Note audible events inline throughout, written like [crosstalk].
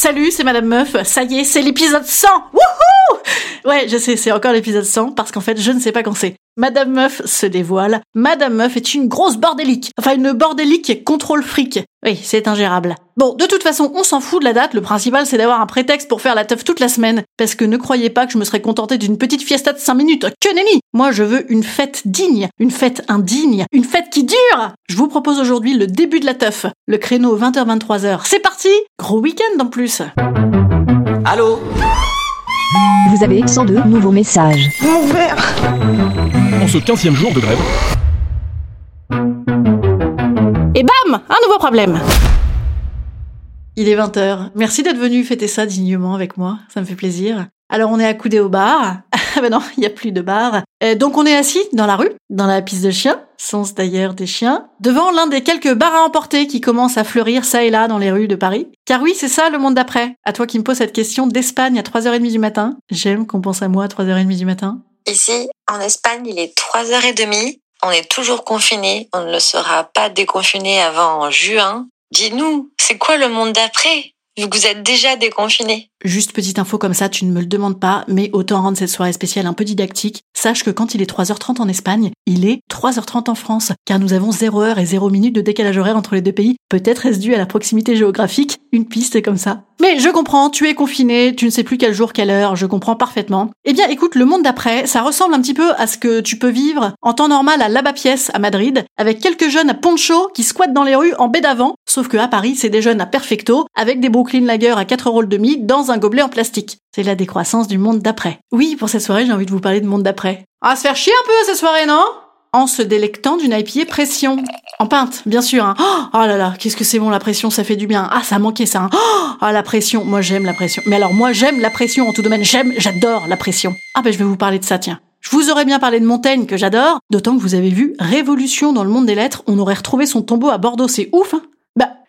Salut, c'est Madame Meuf. Ça y est, c'est l'épisode 100. Wouhou Ouais, je sais, c'est encore l'épisode 100 parce qu'en fait, je ne sais pas quand c'est. Madame Meuf se dévoile. Madame Meuf est une grosse bordélique. Enfin, une bordélique contrôle fric. Oui, c'est ingérable. Bon, de toute façon, on s'en fout de la date. Le principal, c'est d'avoir un prétexte pour faire la teuf toute la semaine. Parce que ne croyez pas que je me serais contenté d'une petite fiesta de 5 minutes. Que nenni Moi, je veux une fête digne. Une fête indigne. Une fête qui dure Je vous propose aujourd'hui le début de la teuf. Le créneau 20h-23h. C'est parti Gros week-end en plus. Allô? Vous avez 102 nouveaux messages. Mon verre En ce 15e jour de grève, Et bam Un nouveau problème Il est 20h. Merci d'être venu fêter ça dignement avec moi. Ça me fait plaisir. Alors on est accoudé au bar. [laughs] Ben non, il n'y a plus de bar. Euh, donc on est assis dans la rue, dans la piste de chiens, sens d'ailleurs des chiens, devant l'un des quelques bars à emporter qui commencent à fleurir ça et là dans les rues de Paris. Car oui, c'est ça le monde d'après. À toi qui me poses cette question d'Espagne à 3h30 du matin. J'aime qu'on pense à moi à 3h30 du matin. Ici, en Espagne, il est 3h30. On est toujours confiné. On ne le sera pas déconfiné avant juin. Dis-nous, c'est quoi le monde d'après? Vous êtes déjà déconfiné. Juste petite info comme ça, tu ne me le demandes pas, mais autant rendre cette soirée spéciale un peu didactique. Sache que quand il est 3h30 en Espagne, il est 3h30 en France, car nous avons 0 heure et 0 minute de décalage horaire entre les deux pays. Peut-être est-ce dû à la proximité géographique, une piste comme ça. Mais je comprends, tu es confiné, tu ne sais plus quel jour, quelle heure, je comprends parfaitement. Eh bien écoute, le monde d'après, ça ressemble un petit peu à ce que tu peux vivre en temps normal à Laba-Pièce à Madrid, avec quelques jeunes à poncho qui squattent dans les rues en baie d'avant, sauf que à Paris, c'est des jeunes à perfecto, avec des Brooklyn Lager à 4 euros demi, dans un gobelet en plastique. C'est la décroissance du monde d'après. Oui, pour cette soirée, j'ai envie de vous parler de monde d'après. À se faire chier un peu cette soirée, non? En se délectant d'une IPA pression. En pinte, bien sûr. Hein. Oh là là, qu'est-ce que c'est bon la pression, ça fait du bien. Ah, ça manquait ça. Hein. Ah, la pression, moi j'aime la pression. Mais alors moi j'aime la pression en tout domaine. J'aime, j'adore la pression. Ah ben je vais vous parler de ça, tiens. Je vous aurais bien parlé de Montaigne que j'adore, d'autant que vous avez vu Révolution dans le monde des lettres, on aurait retrouvé son tombeau à Bordeaux, c'est ouf. Hein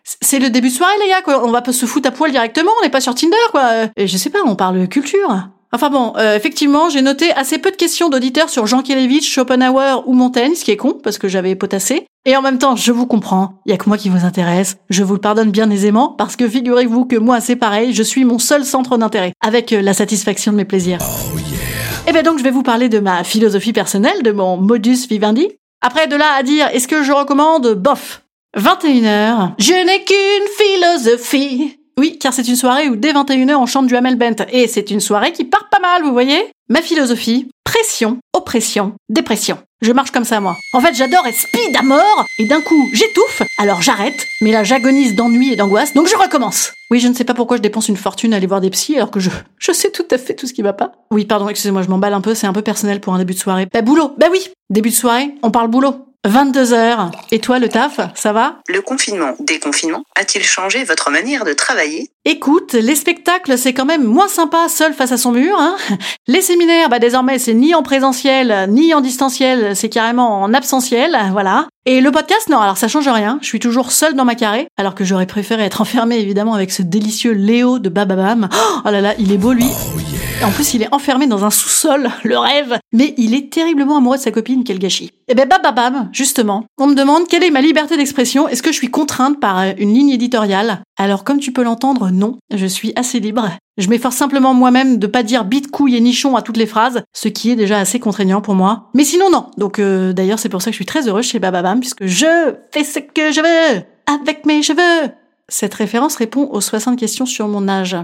c'est le début de soirée, les gars, quoi. On va pas se foutre à poil directement, on n'est pas sur Tinder, quoi. Et je sais pas, on parle culture. Enfin bon, euh, effectivement, j'ai noté assez peu de questions d'auditeurs sur Jean Kelevitch, Schopenhauer ou Montaigne, ce qui est con, parce que j'avais potassé. Et en même temps, je vous comprends, y a que moi qui vous intéresse, je vous le pardonne bien aisément, parce que figurez-vous que moi, c'est pareil, je suis mon seul centre d'intérêt, avec euh, la satisfaction de mes plaisirs. Et ben donc, je vais vous parler de ma philosophie personnelle, de mon modus vivendi. Après, de là à dire, est-ce que je recommande? Bof 21h. Je n'ai qu'une philosophie. Oui, car c'est une soirée où dès 21h on chante du Hamel Bent. Et c'est une soirée qui part pas mal, vous voyez? Ma philosophie, pression, oppression, dépression. Je marche comme ça, moi. En fait, j'adore être speed à mort, et d'un coup, j'étouffe, alors j'arrête, mais là, j'agonise d'ennui et d'angoisse, donc je recommence. Oui, je ne sais pas pourquoi je dépense une fortune à aller voir des psys, alors que je, je sais tout à fait tout ce qui va pas. Oui, pardon, excusez-moi, je m'emballe un peu, c'est un peu personnel pour un début de soirée. Bah, boulot, bah oui, début de soirée, on parle boulot. 22h. Et toi, le taf, ça va? Le confinement, déconfinement, a-t-il changé votre manière de travailler? Écoute, les spectacles, c'est quand même moins sympa seul face à son mur. Hein les séminaires, bah désormais, c'est ni en présentiel, ni en distanciel, c'est carrément en absentiel, voilà. Et le podcast, non, alors ça change rien. Je suis toujours seule dans ma carré, alors que j'aurais préféré être enfermée, évidemment, avec ce délicieux Léo de Bababam. Oh là là, il est beau, lui. Et en plus, il est enfermé dans un sous-sol, [laughs] le rêve. Mais il est terriblement amoureux de sa copine, quel gâchis. Et ben bababam, justement. On me demande quelle est ma liberté d'expression. Est-ce que je suis contrainte par euh, une ligne éditoriale? Alors, comme tu peux l'entendre, non. Je suis assez libre. Je m'efforce simplement moi-même de pas dire bite, couille et nichon à toutes les phrases, ce qui est déjà assez contraignant pour moi. Mais sinon, non. Donc, euh, d'ailleurs, c'est pour ça que je suis très heureuse chez Bababam, puisque je fais ce que je veux avec mes cheveux. Cette référence répond aux 60 questions sur mon âge.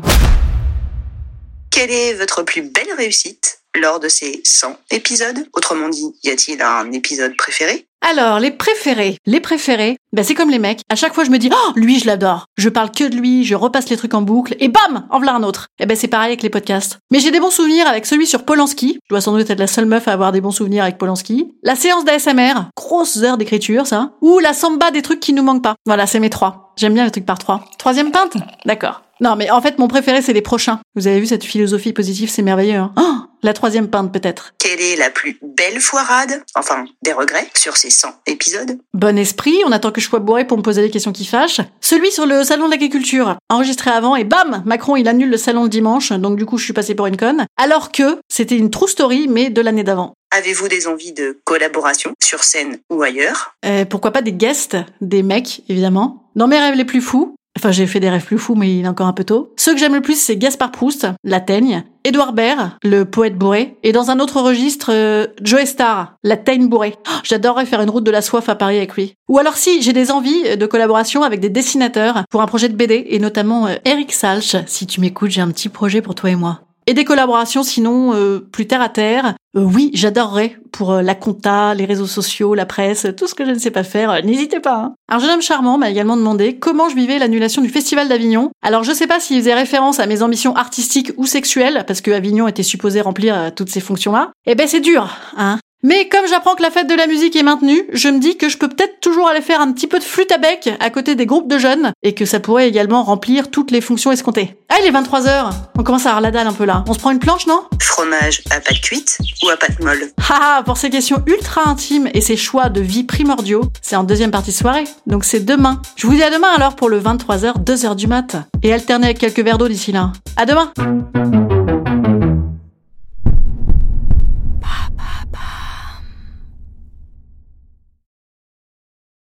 Quelle est votre plus belle réussite lors de ces 100 épisodes? Autrement dit, y a-t-il un épisode préféré? Alors, les préférés. Les préférés, ben c'est comme les mecs. À chaque fois, je me dis, oh, lui, je l'adore. Je parle que de lui, je repasse les trucs en boucle, et bam, en voilà un autre. Et ben c'est pareil avec les podcasts. Mais j'ai des bons souvenirs avec celui sur Polanski. Je dois sans doute être la seule meuf à avoir des bons souvenirs avec Polanski. La séance d'ASMR, grosses heures d'écriture, ça. Ou la samba des trucs qui nous manquent pas. Voilà, c'est mes trois. J'aime bien les trucs par trois. Troisième pinte? D'accord. Non, mais en fait, mon préféré, c'est les prochains. Vous avez vu cette philosophie positive, c'est merveilleux. Hein oh, la troisième pinte, peut-être. Quelle est la plus belle foirade, enfin des regrets, sur ces 100 épisodes? Bon esprit, on attend que je sois bourré pour me poser des questions qui fâchent. Celui sur le salon de l'agriculture, enregistré avant, et bam Macron, il annule le salon le dimanche, donc du coup, je suis passée pour une conne. Alors que c'était une true story, mais de l'année d'avant. Avez-vous des envies de collaboration, sur scène ou ailleurs? Euh, pourquoi pas des guests, des mecs, évidemment. Dans mes rêves les plus fous, Enfin, j'ai fait des rêves plus fous, mais il est encore un peu tôt. Ceux que j'aime le plus, c'est Gaspard Proust, La Teigne, Édouard Baird, le poète bourré, et dans un autre registre, euh, Joe Star, La Teigne bourrée. Oh, J'adorerais faire une route de la soif à Paris avec lui. Ou alors si, j'ai des envies de collaboration avec des dessinateurs pour un projet de BD, et notamment euh, Eric Salch. Si tu m'écoutes, j'ai un petit projet pour toi et moi. Et des collaborations sinon euh, plus terre à terre. Euh, oui, j'adorerais pour euh, la compta, les réseaux sociaux, la presse, tout ce que je ne sais pas faire. euh, N'hésitez pas. Hein. Un jeune homme charmant m'a également demandé comment je vivais l'annulation du Festival d'Avignon. Alors je sais pas s'il faisait référence à mes ambitions artistiques ou sexuelles, parce que Avignon était supposé remplir euh, toutes ces fonctions-là. Eh ben c'est dur, hein. Mais comme j'apprends que la fête de la musique est maintenue, je me dis que je peux peut-être toujours aller faire un petit peu de flûte à bec à côté des groupes de jeunes et que ça pourrait également remplir toutes les fonctions escomptées. Ah, il est 23h. On commence à avoir la dalle un peu là. On se prend une planche, non? Fromage à pâte cuite ou à pâte molle? Haha, pour ces questions ultra intimes et ces choix de vie primordiaux, c'est en deuxième partie de soirée. Donc c'est demain. Je vous dis à demain alors pour le 23h, 2h du mat. Et alterner avec quelques verres d'eau d'ici là. À demain